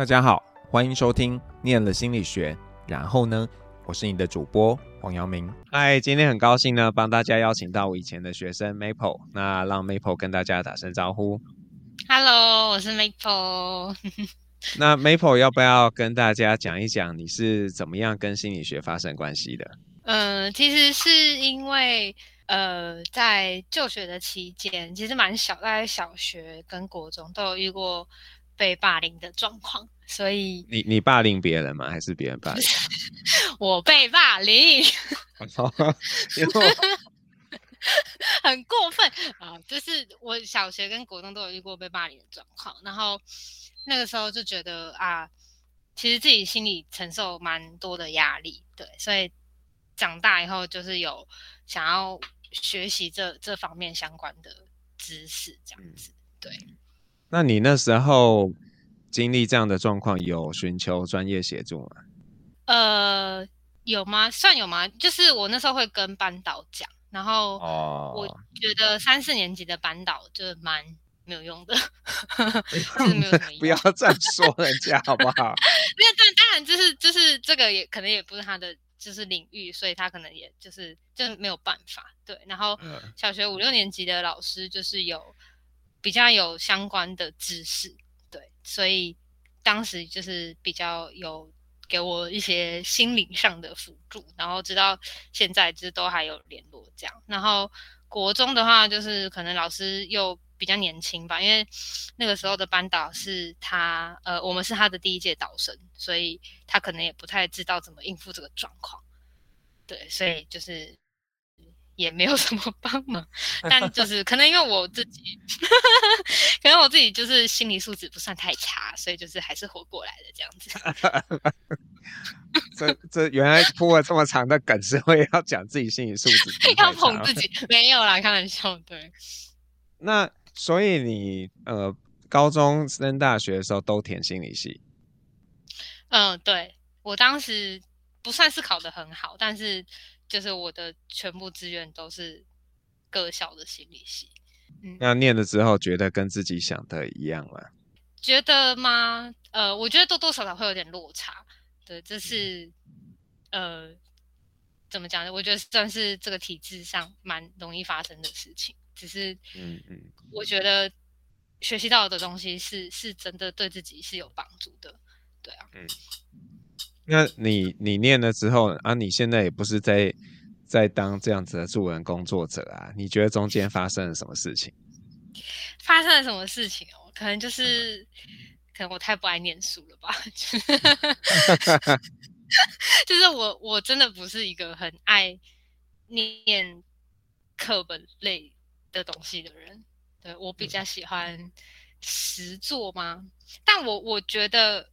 大家好，欢迎收听《念了心理学》，然后呢，我是你的主播黄阳明。嗨，今天很高兴呢，帮大家邀请到我以前的学生 Maple，那让 Maple 跟大家打声招呼。Hello，我是 Maple。那 Maple 要不要跟大家讲一讲你是怎么样跟心理学发生关系的？嗯、呃，其实是因为呃，在就学的期间，其实蛮小，大概小学跟国中都有遇过。被霸凌的状况，所以你你霸凌别人吗？还是别人霸凌？我被霸凌，很过分啊！就是我小学跟国中都有遇过被霸凌的状况，然后那个时候就觉得啊，其实自己心里承受蛮多的压力，对，所以长大以后就是有想要学习这这方面相关的知识，这样子，对。那你那时候经历这样的状况，有寻求专业协助吗？呃，有吗？算有吗？就是我那时候会跟班导讲，然后我觉得三四年级的班导就蛮没有用的，就是没有什么用。不要再 说人家好不好？没有，但当然就是就是这个也可能也不是他的就是领域，所以他可能也就是就没有办法。对，然后小学五六年级的老师就是有。比较有相关的知识，对，所以当时就是比较有给我一些心灵上的辅助，然后直到现在就是都还有联络这样。然后国中的话，就是可能老师又比较年轻吧，因为那个时候的班导是他，呃，我们是他的第一届导生，所以他可能也不太知道怎么应付这个状况，对，所以就是。也没有什么帮忙，但就是可能因为我自己，可能我自己就是心理素质不算太差，所以就是还是活过来的这样子。这这原来铺了这么长的梗，是会要讲自己心理素质，要捧自己，没有啦，开玩笑。对。那所以你呃，高中升大学的时候都填心理系？嗯，对，我当时不算是考得很好，但是。就是我的全部资源都是各校的心理系，嗯，那念了之后觉得跟自己想的一样吗？觉得吗？呃，我觉得多多少少会有点落差，对，这是、嗯、呃，怎么讲呢？我觉得算是这个体制上蛮容易发生的事情，只是，嗯嗯，我觉得学习到的东西是是真的对自己是有帮助的，对啊，嗯。那你你念了之后啊，你现在也不是在在当这样子的助人工作者啊？你觉得中间发生了什么事情？发生了什么事情哦？可能就是，嗯、可能我太不爱念书了吧。就是我我真的不是一个很爱念课本类的东西的人。对，我比较喜欢实作吗？嗯、但我我觉得。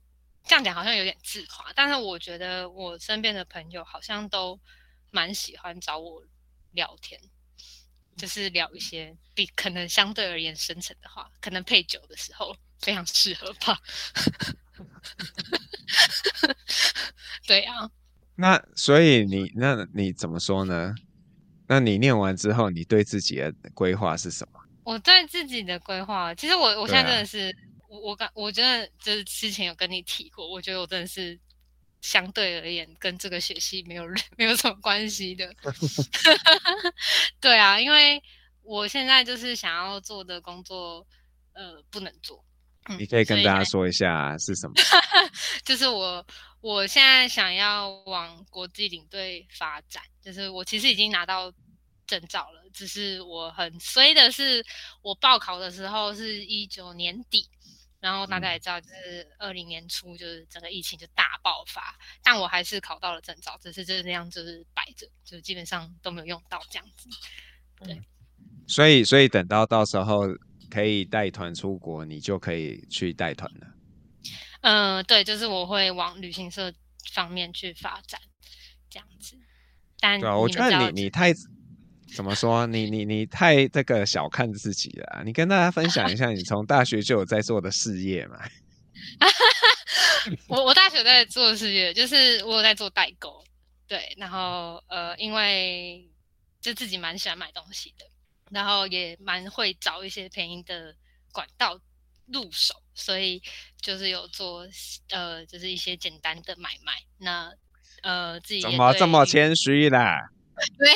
这样讲好像有点自夸，但是我觉得我身边的朋友好像都蛮喜欢找我聊天，就是聊一些比可能相对而言深层的话，可能配酒的时候非常适合吧。对啊，那所以你那你怎么说呢？那你念完之后，你对自己的规划是什么？我对自己的规划，其实我我现在真的是。我我感我觉得就是之前有跟你提过，我觉得我真的是相对而言跟这个学习没有 没有什么关系的。对啊，因为我现在就是想要做的工作，呃，不能做。你可以跟大家说一下是什么？就是我我现在想要往国际领队发展，就是我其实已经拿到证照了，只是我很衰的是，我报考的时候是一九年底。然后大家也知道，就是二零年初，就是整个疫情就大爆发，嗯、但我还是考到了证照，只是就是那样，就是摆着，就基本上都没有用到这样子。对，嗯、所以所以等到到时候可以带团出国，你就可以去带团了。嗯、呃，对，就是我会往旅行社方面去发展，这样子。但对啊，我觉得你你太。怎么说？你你你太这个小看自己了。你跟大家分享一下，你从大学就有在做的事业嘛？我我大学在做的事业就是我有在做代购，对，然后呃，因为就自己蛮喜欢买东西的，然后也蛮会找一些便宜的管道入手，所以就是有做呃，就是一些简单的买卖。那呃，自己怎么这么谦虚啦？对，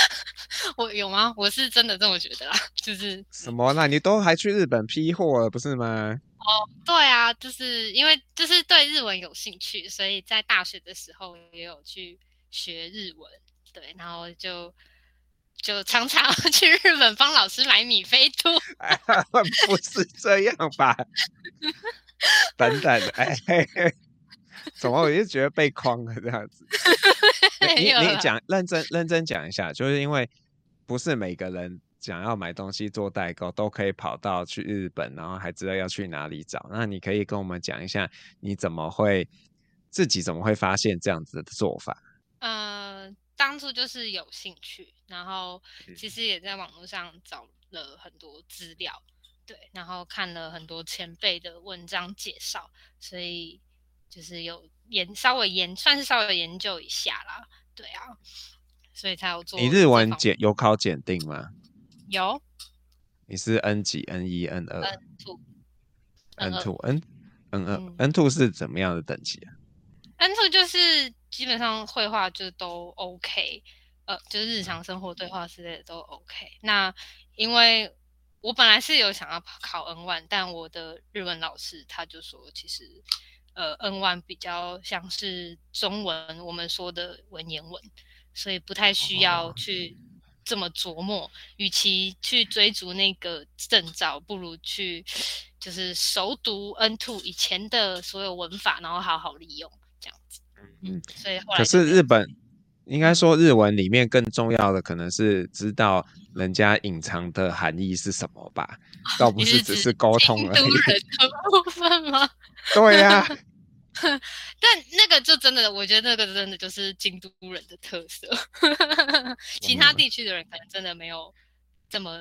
我有吗？我是真的这么觉得啦，就是什么啦？你都还去日本批货了，不是吗？哦，对啊，就是因为就是对日文有兴趣，所以在大学的时候也有去学日文，对，然后就就常常 去日本帮老师买米菲兔。哎，不是这样吧？等等，哎。怎么我就觉得被框了这样子？你你讲认真认真讲一下，就是因为不是每个人想要买东西做代购都可以跑到去日本，然后还知道要去哪里找。那你可以跟我们讲一下，你怎么会自己怎么会发现这样子的做法？呃，当初就是有兴趣，然后其实也在网络上找了很多资料，对，然后看了很多前辈的文章介绍，所以。就是有研稍微研算是稍微研究一下啦，对啊，所以才有做。你日文检有考检定吗？有。你是 N 几？N 一、N 二？N two。N two、N N 二、N two 是怎么样的等级啊？N two 就是基本上绘画就都 OK，呃，就是日常生活对话之类的都 OK。那因为我本来是有想要考 N one，但我的日文老师他就说其实。呃，N one 比较像是中文我们说的文言文，所以不太需要去这么琢磨。与、哦、其去追逐那个证照，不如去就是熟读 N two 以前的所有文法，然后好好利用这样子。嗯，所以后来可是日本应该说日文里面更重要的可能是知道人家隐藏的含义是什么吧，倒不 是只是沟通而已。人的部分吗？对呀、啊，但那个就真的，我觉得那个真的就是京都人的特色，其他地区的人可能真的没有这么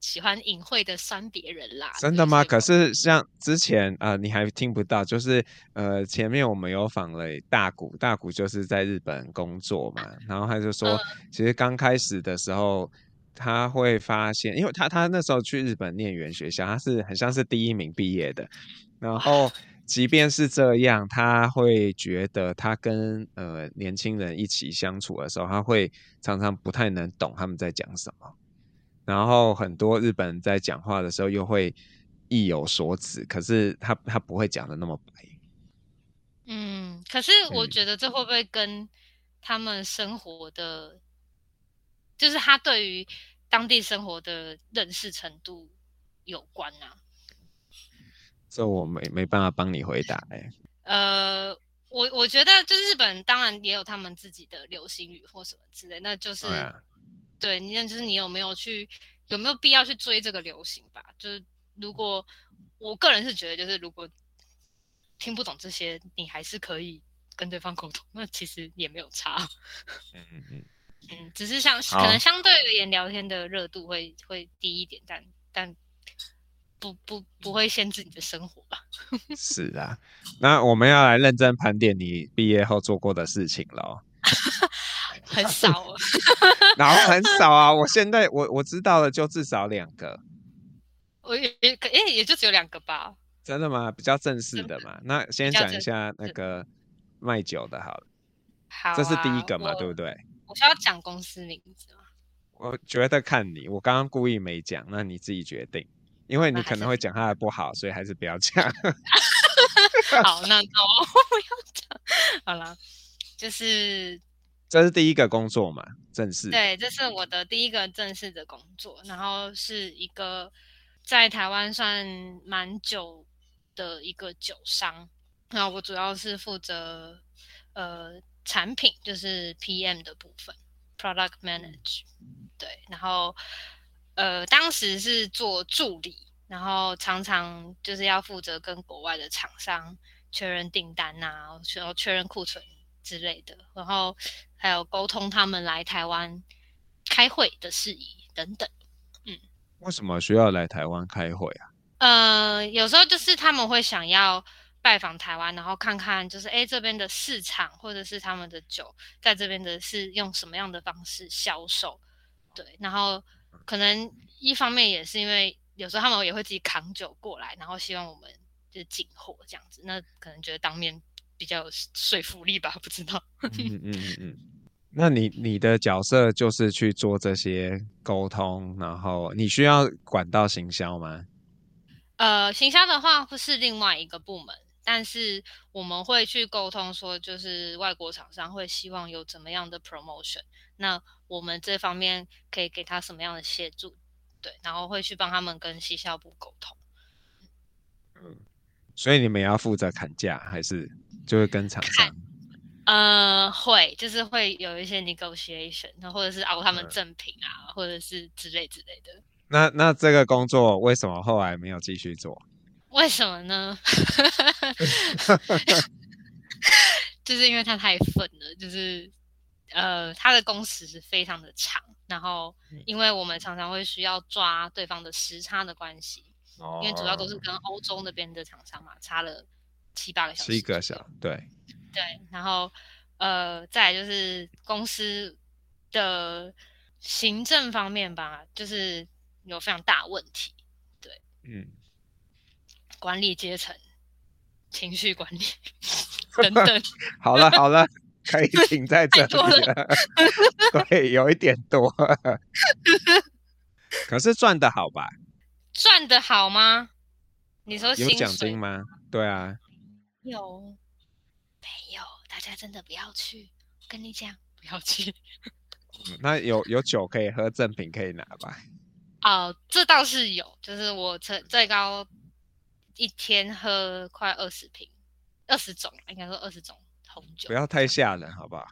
喜欢隐晦的酸别人啦。真的吗？可是像之前啊、呃，你还听不到，就是呃，前面我们有访了大谷，大谷就是在日本工作嘛，然后他就说，其实刚开始的时候他会发现，因为他他那时候去日本念语言学校，他是很像是第一名毕业的，然后。即便是这样，他会觉得他跟呃年轻人一起相处的时候，他会常常不太能懂他们在讲什么。然后很多日本人在讲话的时候又会意有所指，可是他他不会讲的那么白。嗯，可是我觉得这会不会跟他们生活的，嗯、就是他对于当地生活的认识程度有关啊？这我没没办法帮你回答哎、欸。呃，我我觉得就是日本当然也有他们自己的流行语或什么之类，那就是、啊、对，你就是你有没有去有没有必要去追这个流行吧？就是如果我个人是觉得，就是如果听不懂这些，你还是可以跟对方沟通，那其实也没有差。嗯嗯嗯嗯，只是像可能相对而言聊天的热度会会低一点，但但。不不不会限制你的生活吧？是啊，那我们要来认真盘点你毕业后做过的事情喽。很少，然后很少啊！我现在我我知道的就至少两个。我也也也也就只有两个吧。真的吗？比较正式的嘛。那先讲一下那个卖酒的好了。好、啊，这是第一个嘛，对不对？我需要讲公司名字吗？我觉得看你，我刚刚故意没讲，那你自己决定。因为你可能会讲他的不好，所以还是不要讲。好，那我不要讲。好了，就是这是第一个工作嘛，正式。对，这是我的第一个正式的工作，然后是一个在台湾算蛮久的一个酒商。那我主要是负责呃产品，就是 PM 的部分，Product Manage。对，然后。呃，当时是做助理，然后常常就是要负责跟国外的厂商确认订单啊，然后确认库存之类的，然后还有沟通他们来台湾开会的事宜等等。嗯，为什么需要来台湾开会啊？呃，有时候就是他们会想要拜访台湾，然后看看就是哎这边的市场或者是他们的酒在这边的是用什么样的方式销售，对，然后。可能一方面也是因为有时候他们也会自己扛酒过来，然后希望我们就是进货这样子，那可能觉得当面比较有说服力吧，不知道。嗯嗯嗯嗯。那你你的角色就是去做这些沟通，然后你需要管道行销吗？呃，行销的话会是另外一个部门，但是我们会去沟通说，就是外国厂商会希望有怎么样的 promotion，那我们这方面可以给他什么样的协助，对，然后会去帮他们跟西校部沟通。嗯，所以你们也要负责砍价，还是就会跟厂商？呃，会，就是会有一些 negotiation，或者是熬他们赠品啊，嗯、或者是之类之类的。那那这个工作为什么后来没有继续做？为什么呢？就是因为他太愤了，就是呃，他的工时是非常的长，然后因为我们常常会需要抓对方的时差的关系，哦、因为主要都是跟欧洲那边的厂商嘛，差了七八个小时，七个小时，对。对，然后呃，再来就是公司的行政方面吧，就是有非常大问题。对，嗯，管理阶层、情绪管理 等等。好了好了，可以停在这里了。了 对，有一点多，可是赚的好吧？赚的好吗？你说有奖金吗？对啊，有。没有，大家真的不要去。我跟你讲，不要去。嗯、那有有酒可以喝，赠品可以拿吧？哦，这倒是有，就是我最最高一天喝快二十瓶，二十种，应该说二十种红酒。不要太吓人，好不好？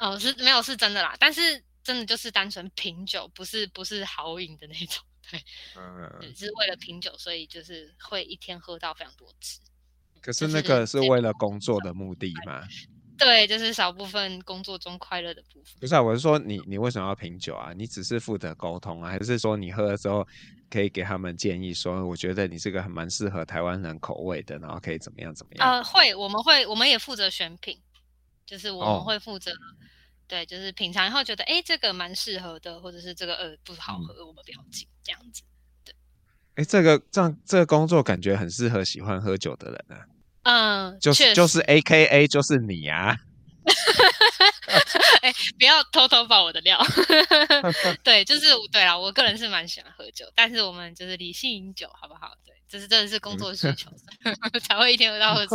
哦，是没有是真的啦，但是真的就是单纯品酒，不是不是豪饮的那种，对，嗯，是为了品酒，所以就是会一天喝到非常多次。可是那个是为了工作的目的吗？对，就是少部分工作中快乐的部分。不是啊，我是说你，你为什么要品酒啊？你只是负责沟通啊，还是说你喝了之后可以给他们建议，说我觉得你这个还蛮适合台湾人口味的，然后可以怎么样怎么样？呃，会，我们会，我们也负责选品，就是我们会负责，哦、对，就是品尝然后觉得，哎，这个蛮适合的，或者是这个呃不好喝，嗯、我们不要进这样子。对哎，这个这样这个工作感觉很适合喜欢喝酒的人啊。嗯，就是就是 A K A 就是你啊。哎，不要偷偷爆我的料。对，就是对啦，我个人是蛮喜欢喝酒，但是我们就是理性饮酒，好不好？对，这是真的是工作需求，才会一天喝到二十。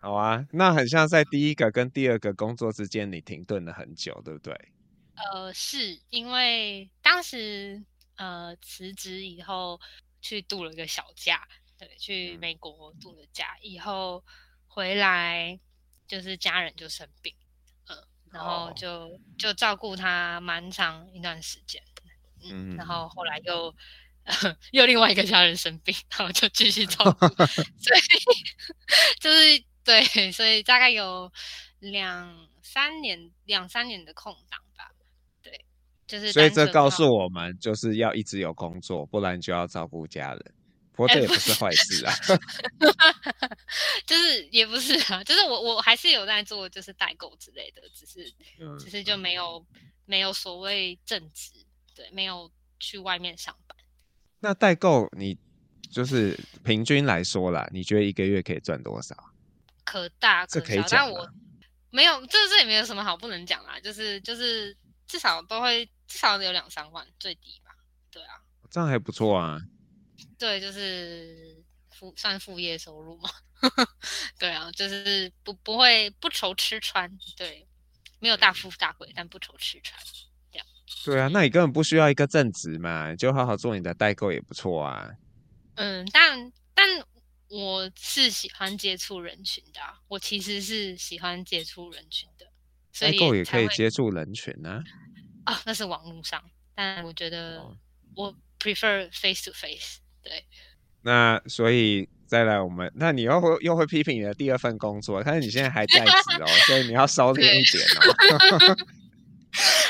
好啊，那很像在第一个跟第二个工作之间，你停顿了很久，对不对？呃，是因为当时呃辞职以后去度了个小假，对，去美国度了假以后回来，就是家人就生病，嗯、呃，然后就、oh. 就照顾他蛮长一段时间，嗯，mm. 然后后来又、呃、又另外一个家人生病，然后就继续照顾，所以 就是对，所以大概有两三年两三年的空档吧，对。就是，所以这告诉我们，就是要一直有工作，不然就要照顾家人。不过这也不是坏事啊，就是也不是啊，就是我我还是有在做，就是代购之类的，只是只是就没有没有所谓正职，对，没有去外面上班。那代购你就是平均来说啦，你觉得一个月可以赚多少？可大可小，但我没有，这这也没有什么好不能讲啦，就是就是至少都会。至少有两三万最低吧，对啊，这样还不错啊。对，就是副算副业收入嘛。对啊，就是不不会不愁吃穿，对，没有大富大贵，但不愁吃穿，这样。对啊，那你根本不需要一个正职嘛，就好好做你的代购也不错啊。嗯，但但我是喜欢接触人群的啊，我其实是喜欢接触人群的，代购也可以接触人群啊。啊、哦，那是网络上，但我觉得我 prefer face to face。对，那所以再来我们，那你又会又会批评你的第二份工作，但是你现在还在职哦，所以你要收敛一点哦。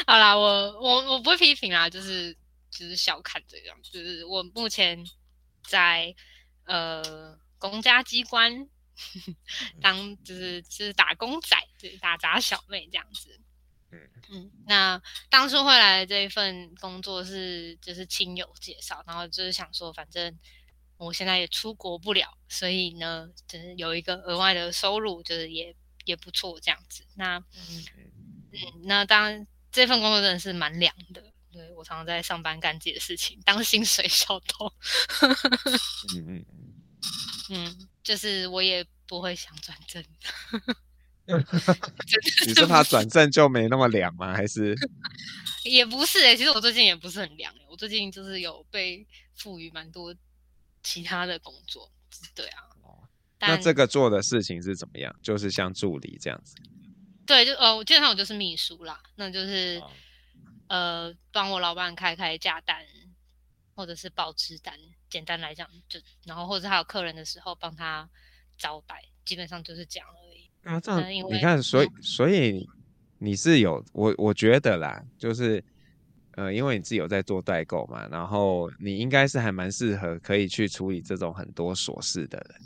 好啦，我我我不会批评啦，就是就是小看这样，就是我目前在呃公家机关 当就是就是打工仔，就是打杂小妹这样子。嗯，那当初会来的这一份工作是就是亲友介绍，然后就是想说，反正我现在也出国不了，所以呢，就是有一个额外的收入，就是也也不错这样子。那嗯，嗯，那当然这份工作真的是蛮凉的。对，我常常在上班干自己的事情，当薪水小偷。嗯嗯 嗯，就是我也不会想转正。你是怕转正就没那么凉吗？还是？也不是哎、欸，其实我最近也不是很凉、欸、我最近就是有被赋予蛮多其他的工作，对啊。哦、那这个做的事情是怎么样？就是像助理这样子。对，就呃，我基本上我就是秘书啦，那就是。哦呃，帮我老板开开价单，或者是报支单，简单来讲就，然后或者还有客人的时候帮他招待，基本上就是这样。啊，这样你看，所以所以你是有我我觉得啦，就是呃，因为你自己有在做代购嘛，然后你应该是还蛮适合可以去处理这种很多琐事的人。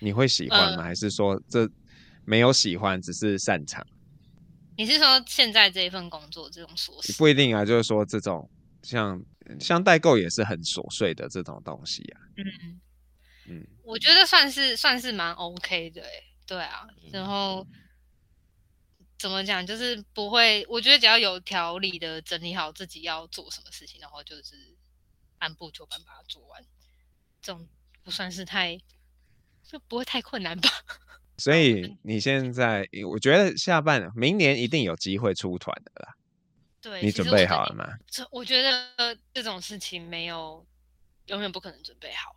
你会喜欢吗？呃、还是说这没有喜欢，只是擅长？你是说现在这一份工作这种琐事？不一定啊，就是说这种像像代购也是很琐碎的这种东西啊。嗯嗯，我觉得算是算是蛮 OK 的，对啊。然后、嗯、怎么讲，就是不会，我觉得只要有条理的整理好自己要做什么事情，然后就是按部就班把它做完，这种不算是太就不会太困难吧。所以你现在，我觉得下半明年一定有机会出团的啦。对，你准备好了吗？这我觉得这种事情没有永远不可能准备好。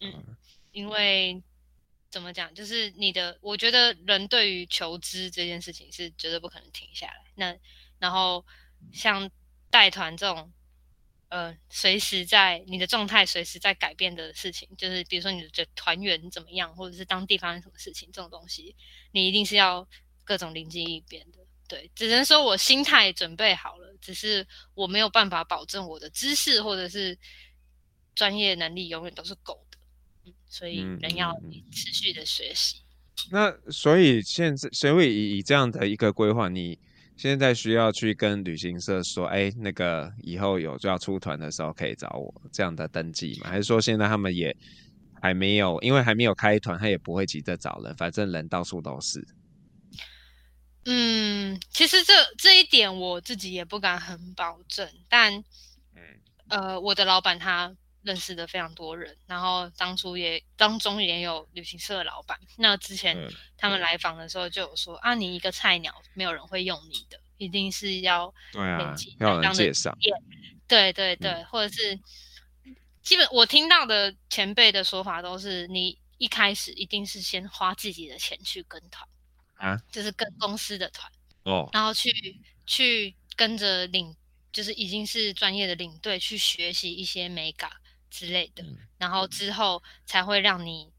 嗯，嗯，因为怎么讲，就是你的，我觉得人对于求知这件事情是绝对不可能停下来。那然后像带团这种。呃，随时在你的状态随时在改变的事情，就是比如说你的团员怎么样，或者是当地发生什么事情，这种东西你一定是要各种灵机应变的。对，只能说我心态准备好了，只是我没有办法保证我的知识或者是专业能力永远都是够。所以人要持续的学习。那所以现在，所以以以这样的一个规划，你。现在需要去跟旅行社说，哎，那个以后有就要出团的时候可以找我这样的登记吗？还是说现在他们也还没有，因为还没有开团，他也不会急着找人，反正人到处都是。嗯，其实这这一点我自己也不敢很保证，但，嗯，呃，我的老板他。认识的非常多人，然后当初也当中也有旅行社的老板。那之前他们来访的时候就有说、嗯、啊，你一个菜鸟，没有人会用你的，一定是要对啊，要人介绍。对对对，嗯、或者是基本我听到的前辈的说法都是，你一开始一定是先花自己的钱去跟团啊，就是跟公司的团哦，然后去去跟着领，就是已经是专业的领队去学习一些美感。之类的，然后之后才会让你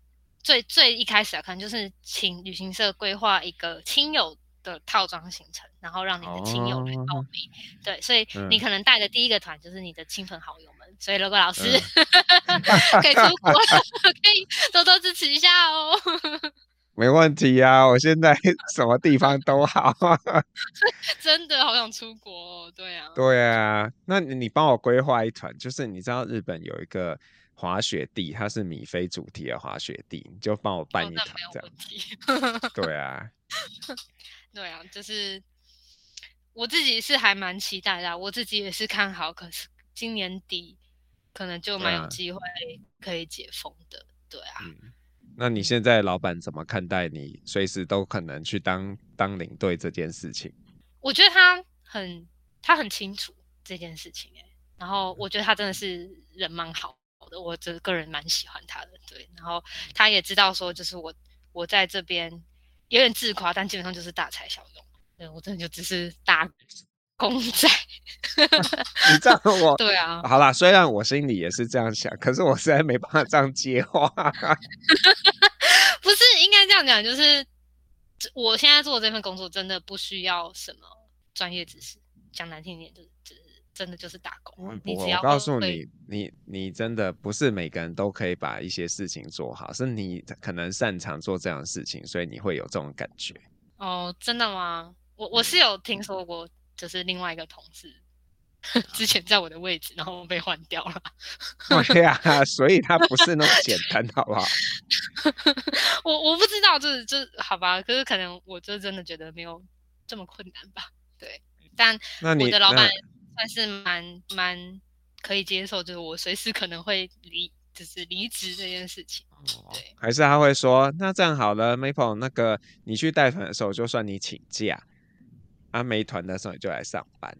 最最一开始啊，可能，就是请旅行社规划一个亲友的套装行程，然后让你的亲友来报名。哦、对，所以你可能带的第一个团就是你的亲朋好友们。所以，如果老师、嗯、可以出国，可以多多支持一下哦。没问题啊，我现在 什么地方都好。真的好想出国哦，对啊。对啊，那你帮我规划一团，就是你知道日本有一个滑雪地，它是米菲主题的滑雪地，你就帮我办一团这样。对啊。对啊，就是我自己是还蛮期待的，我自己也是看好，可是今年底可能就蛮有机会可以解封的，对啊。嗯那你现在老板怎么看待你随时都可能去当当领队这件事情？我觉得他很他很清楚这件事情，然后我觉得他真的是人蛮好的，我这个人蛮喜欢他的，对。然后他也知道说，就是我我在这边有点自夸，但基本上就是大材小用，对，我真的就只是打工 仔。你这样我对啊，好啦，虽然我心里也是这样想，可是我实在没办法这样接话。不是应该这样讲，就是我现在做的这份工作真的不需要什么专业知识，讲难听点就是，就是真的就是打工。你只要我告诉你，你你真的不是每个人都可以把一些事情做好，是你可能擅长做这样的事情，所以你会有这种感觉。哦，真的吗？我我是有听说过，就是另外一个同事。之前在我的位置，然后被换掉了。对、啊，所以他不是那么简单，好不好？我我不知道，就是就好吧。可是可能我就真的觉得没有这么困难吧。对，但我的老板算是蛮蛮可以接受，就是我随时可能会离，就是离职这件事情。对，还是他会说，那这样好了，Maple，那个你去带团的时候，就算你请假，啊，没团的时候你就来上班。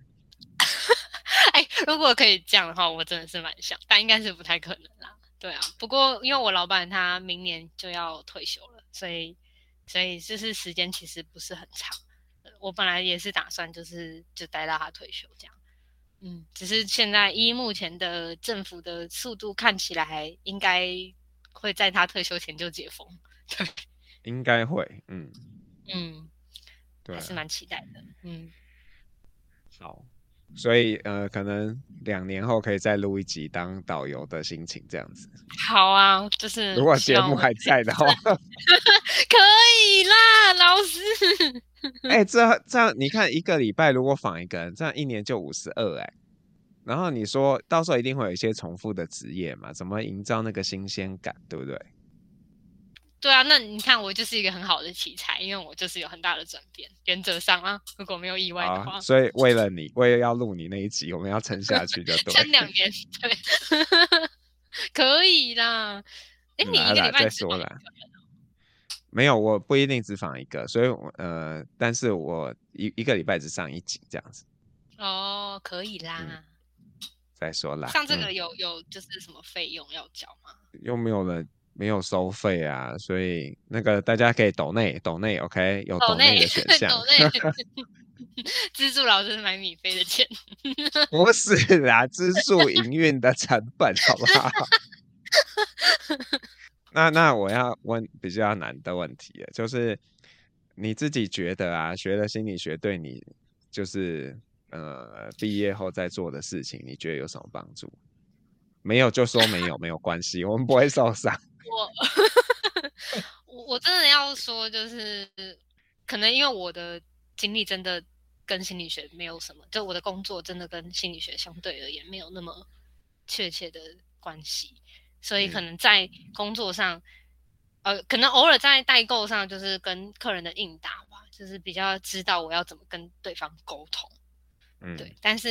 哎，如果可以这样的话，我真的是蛮想，但应该是不太可能啦。对啊，不过因为我老板他明年就要退休了，所以所以就是时间其实不是很长。我本来也是打算就是就待到他退休这样。嗯，只是现在依目前的政府的速度看起来，应该会在他退休前就解封。对，应该会。嗯嗯，对，还是蛮期待的。嗯，好。所以呃，可能两年后可以再录一集当导游的心情这样子。好啊，就是如果节目还在的话，可以啦，老师。哎、欸，这这样你看，一个礼拜如果访一个人，这样一年就五十二哎。然后你说到时候一定会有一些重复的职业嘛？怎么营造那个新鲜感，对不对？对啊，那你看我就是一个很好的题材，因为我就是有很大的转变。原则上啊，如果没有意外的话，啊、所以为了你，为了要录你那一集，我们要撑下去就对。撑两年，对，可以啦。哎，你一个礼拜再说啦。没有，我不一定只访一个，所以我呃，但是我一一个礼拜只上一集这样子。哦，可以啦。嗯、再说啦。上这个有、嗯、有就是什么费用要交吗？又没有人。没有收费啊，所以那个大家可以抖内抖内，OK，有抖内的选 项。资助老师买米菲的钱，不是啦，资助营运的成本，好不好？那那我要问比较难的问题了，就是你自己觉得啊，学了心理学对你，就是呃毕业后在做的事情，你觉得有什么帮助？没有就说没有，没有关系，我们不会受伤。我 我我真的要说，就是可能因为我的经历真的跟心理学没有什么，就我的工作真的跟心理学相对而言没有那么确切的关系，所以可能在工作上，嗯、呃，可能偶尔在代购上，就是跟客人的应答吧，就是比较知道我要怎么跟对方沟通，嗯，对。但是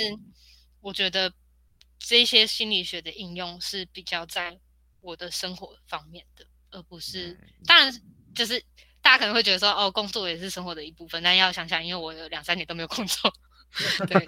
我觉得这些心理学的应用是比较在。我的生活方面的，而不是，当然就是大家可能会觉得说，哦，工作也是生活的一部分，但要想想，因为我有两三年都没有工作，对，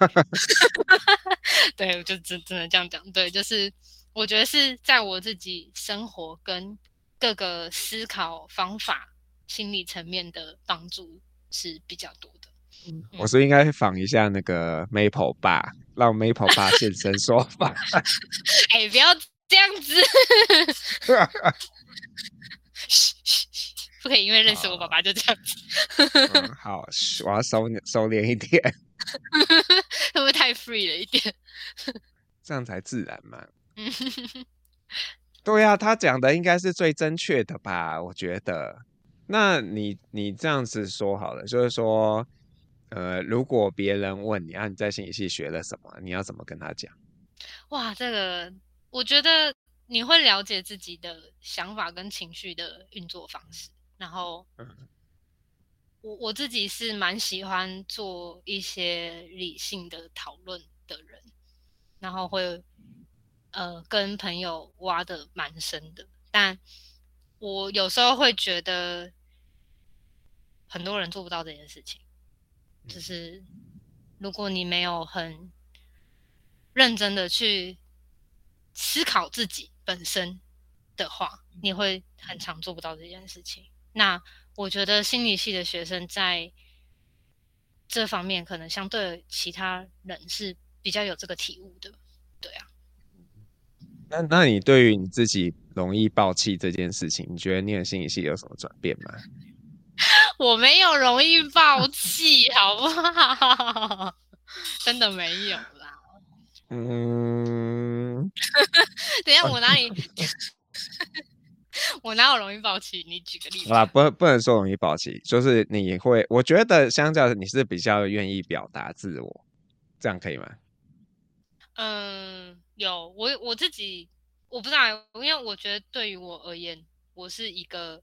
对，我就只只能这样讲，对，就是我觉得是在我自己生活跟各个思考方法、心理层面的帮助是比较多的。嗯，我是应该访一下那个 Maple 爸，让 Maple 爸现身说法。哎、欸，不要。这样子，不可以，因为认识我爸爸就这样子。嗯、好，我要收收敛一点，会不会太 free 了一点？这样才自然嘛。对呀、啊，他讲的应该是最正确的吧？我觉得。那你你这样子说好了，就是说，呃，如果别人问你啊，你在心理系学了什么，你要怎么跟他讲？哇，这个。我觉得你会了解自己的想法跟情绪的运作方式，然后，我我自己是蛮喜欢做一些理性的讨论的人，然后会呃跟朋友挖的蛮深的，但我有时候会觉得很多人做不到这件事情，就是如果你没有很认真的去。思考自己本身的话，你会很常做不到这件事情。那我觉得心理系的学生在这方面，可能相对其他人是比较有这个体悟的。对啊。那那你对于你自己容易爆气这件事情，你觉得念心理系有什么转变吗？我没有容易爆气，好不好？真的没有啦。嗯，等一下，我哪里？我哪有容易爆气？你举个例子。好啦，不不能说容易爆气，就是你会，我觉得相较你是比较愿意表达自我，这样可以吗？嗯，有我我自己我不知道，因为我觉得对于我而言，我是一个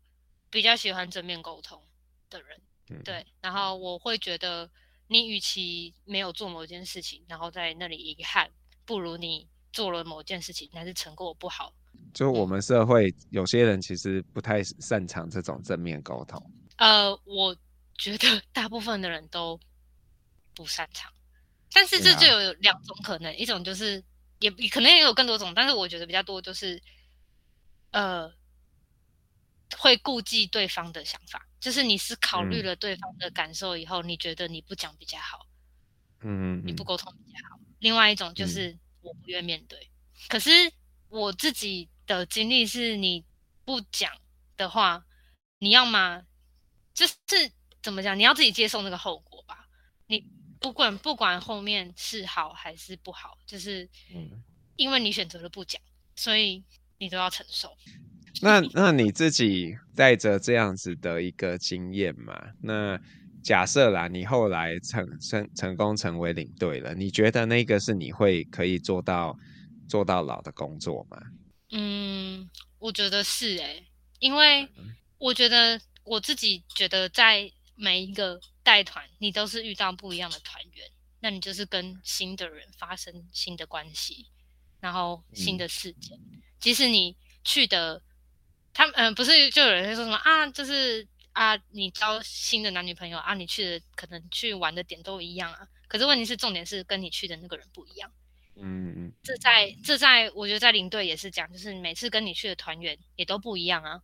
比较喜欢正面沟通的人，嗯、对。然后我会觉得，你与其没有做某件事情，然后在那里遗憾，不如你做了某件事情，但是成果不好。就我们社会、嗯、有些人其实不太擅长这种正面沟通。呃，我觉得 大部分的人都不擅长。但是这就有两种可能，啊、一种就是也可能也有更多种，但是我觉得比较多就是，呃，会顾忌对方的想法，就是你是考虑了对方的感受以后，嗯、你觉得你不讲比较好，嗯，你不沟通比较好。另外一种就是我不愿面对，嗯、可是我自己的经历是，你不讲的话，你要么就是怎么讲，你要自己接受那个后果吧，你。不管不管后面是好还是不好，就是因为你选择了不讲，所以你都要承受。那那你自己带着这样子的一个经验嘛？那假设啦，你后来成成成功成为领队了，你觉得那个是你会可以做到做到老的工作吗？嗯，我觉得是诶、欸，因为我觉得我自己觉得在。每一个带团，你都是遇到不一样的团员，那你就是跟新的人发生新的关系，然后新的事件。嗯、即使你去的，他们嗯、呃，不是就有人会说什么啊，就是啊，你交新的男女朋友啊，你去的可能去玩的点都一样啊。可是问题是，重点是跟你去的那个人不一样。嗯嗯，这在这在我觉得在领队也是讲，就是每次跟你去的团员也都不一样啊，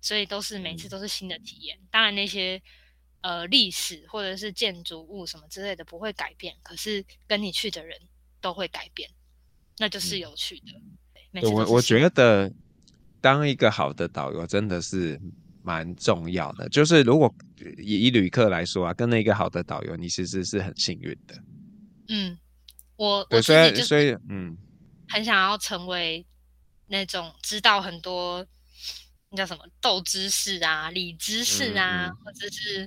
所以都是每次都是新的体验。嗯、当然那些。呃，历史或者是建筑物什么之类的不会改变，可是跟你去的人都会改变，那就是有趣的。嗯、我我觉得当一个好的导游真的是蛮重要的。就是如果以以旅客来说啊，跟那个好的导游，你其实是很幸运的。嗯，我我，所以所以嗯，很想要成为那种知道很多。那叫什么豆知识啊、理知识啊，嗯嗯、或者是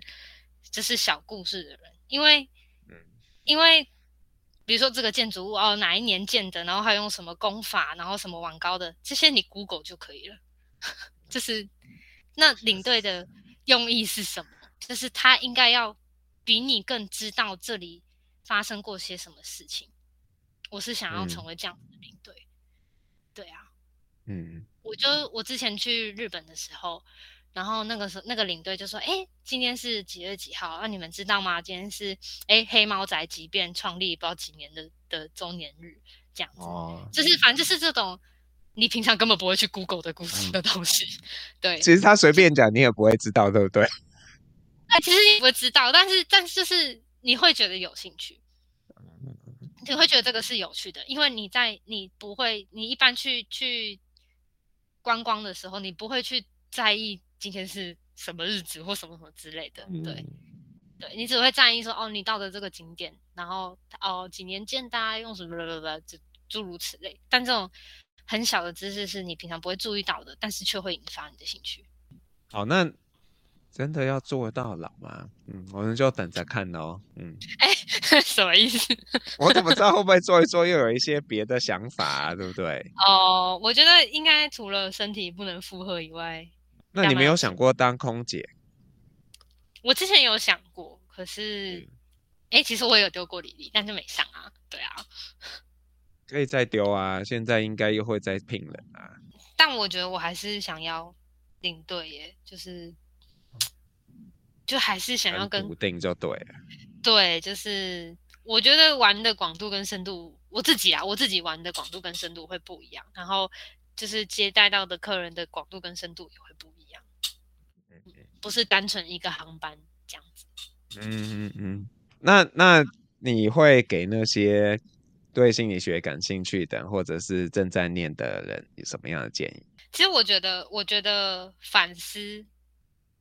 就是小故事的人，因为，嗯、因为比如说这个建筑物哦，哪一年建的，然后还用什么工法，然后什么网高的，这些你 Google 就可以了。就是那领队的用意是什么？就是他应该要比你更知道这里发生过些什么事情。我是想要成为这样的领队。嗯、对啊，嗯。我就我之前去日本的时候，然后那个时候那个领队就说：“哎，今天是几月几号？那、啊、你们知道吗？今天是哎黑猫宅急便创立不知道几年的的周年日，这样子。哦，就是反正就是这种你平常根本不会去 Google 的故事的东西。嗯、对，其实他随便讲你也不会知道，对不对？哎，其实你不会知道，但是但是就是你会觉得有兴趣，你会觉得这个是有趣的，因为你在你不会你一般去去。观光的时候，你不会去在意今天是什么日子或什么什么之类的，对，嗯、对，你只会在意说哦，你到的这个景点，然后哦几年见，大家用什么什么就诸如此类。但这种很小的知识是你平常不会注意到的，但是却会引发你的兴趣。好，那。真的要做到老吗？嗯，我们就等着看喽。嗯，哎，什么意思？我怎么知道会不会做一做又有一些别的想法啊？对不对？哦，我觉得应该除了身体不能负荷以外，那你没有想过当空姐？我之前有想过，可是，哎、嗯，其实我也有丢过履历，但是没上啊。对啊，可以再丢啊！现在应该又会再聘人啊。但我觉得我还是想要领队耶，就是。就还是想要跟固定就对了，对，就是我觉得玩的广度跟深度，我自己啊，我自己玩的广度跟深度会不一样，然后就是接待到的客人的广度跟深度也会不一样，不是单纯一个航班这样子。嗯嗯嗯，那那你会给那些对心理学感兴趣的，或者是正在念的人有什么样的建议？其实我觉得，我觉得反思。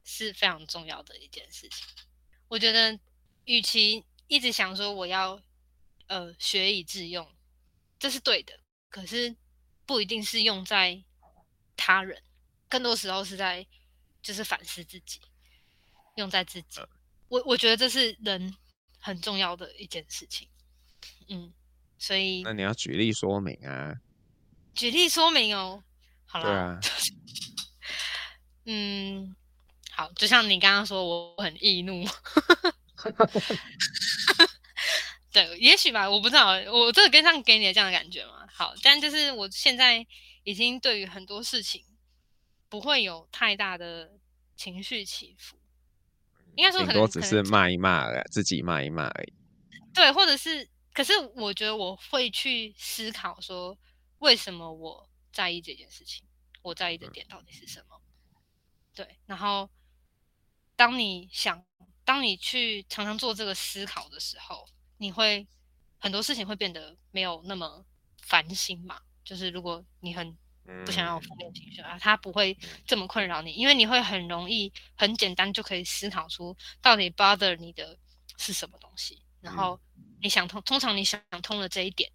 是非常重要的一件事情。我觉得，与其一直想说我要呃学以致用，这是对的。可是不一定是用在他人，更多时候是在就是反思自己，用在自己。我我觉得这是人很重要的一件事情。嗯，所以那你要举例说明啊。举例说明哦。好了。对啊。嗯，好，就像你刚刚说，我很易怒。对，也许吧，我不知道，我这个跟上给你的这样的感觉嘛。好，但就是我现在已经对于很多事情不会有太大的情绪起伏，应该说很多只是骂一骂而已，自己骂一骂而已。对，或者是，可是我觉得我会去思考说，为什么我在意这件事情？我在意的点到底是什么？嗯、对，然后当你想，当你去常常做这个思考的时候。你会很多事情会变得没有那么烦心嘛？就是如果你很不想要负面情绪啊，它不会这么困扰你，因为你会很容易、很简单就可以思考出到底 bother 你的是什么东西，然后你想通，通常你想通了这一点，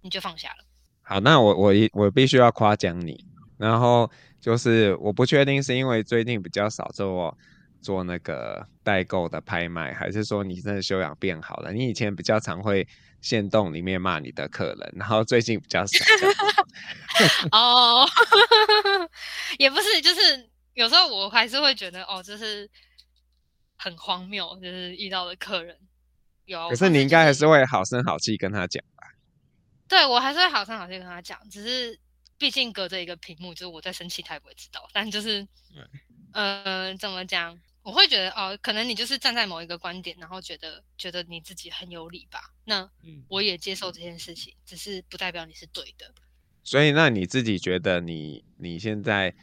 你就放下了。好，那我我我必须要夸奖你，然后就是我不确定是因为最近比较少做。做那个代购的拍卖，还是说你真的修养变好了？你以前比较常会限动里面骂你的客人，然后最近比较少。哦，也不是，就是有时候我还是会觉得，哦，就是很荒谬，就是遇到的客人有。可是你应该还是会好声好气跟他讲吧？对，我还是会好声好气跟他讲，只是毕竟隔着一个屏幕，就是我在生气，他也不会知道。但就是，嗯、呃，怎么讲？我会觉得哦，可能你就是站在某一个观点，然后觉得觉得你自己很有理吧。那我也接受这件事情，只是不代表你是对的。所以，那你自己觉得你你现在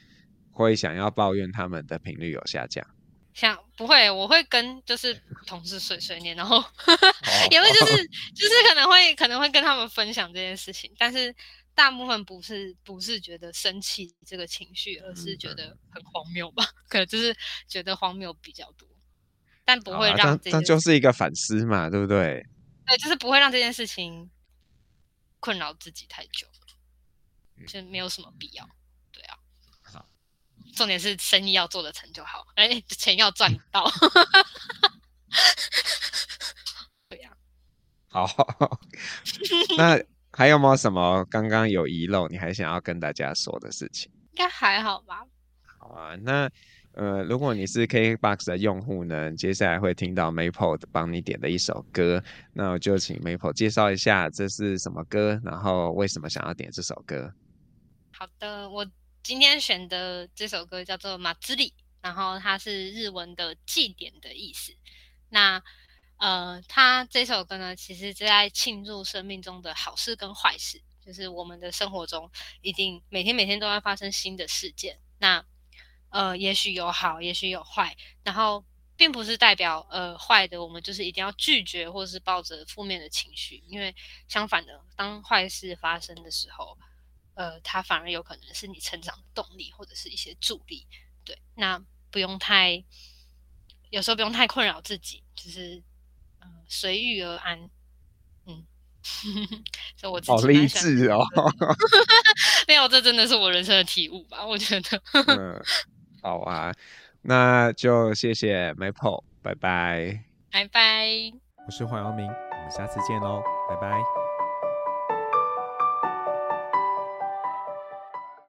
会想要抱怨他们的频率有下降？想不会，我会跟就是同事碎碎念，然后 也会就是就是可能会可能会跟他们分享这件事情，但是。大部分不是不是觉得生气这个情绪，而是觉得很荒谬吧？可能就是觉得荒谬比较多，但不会让这，这就是一个反思嘛，对不对？对，就是不会让这件事情困扰自己太久，就没有什么必要。对啊，好，重点是生意要做得成就好，哎，钱要赚到。对呀，好，那。还有没有什么刚刚有遗漏，你还想要跟大家说的事情？应该还好吧。好啊，那呃，如果你是 K BOX 的用户呢，接下来会听到 Maple 帮你点的一首歌，那我就请 Maple 介绍一下这是什么歌，然后为什么想要点这首歌。好的，我今天选的这首歌叫做《马兹里》，然后它是日文的祭典的意思。那呃，它这首歌呢，其实是在庆祝生命中的好事跟坏事，就是我们的生活中一定每天每天都在发生新的事件。那呃，也许有好，也许有坏，然后并不是代表呃坏的，我们就是一定要拒绝或是抱着负面的情绪，因为相反的，当坏事发生的时候，呃，它反而有可能是你成长的动力或者是一些助力。对，那不用太，有时候不用太困扰自己，就是。随遇而安，嗯，所以我好励志哦。没有，这真的是我人生的体悟吧？我觉得。嗯，好啊，那就谢谢 Maple，拜拜，拜拜。我是黄耀明，我们下次见喽，拜拜。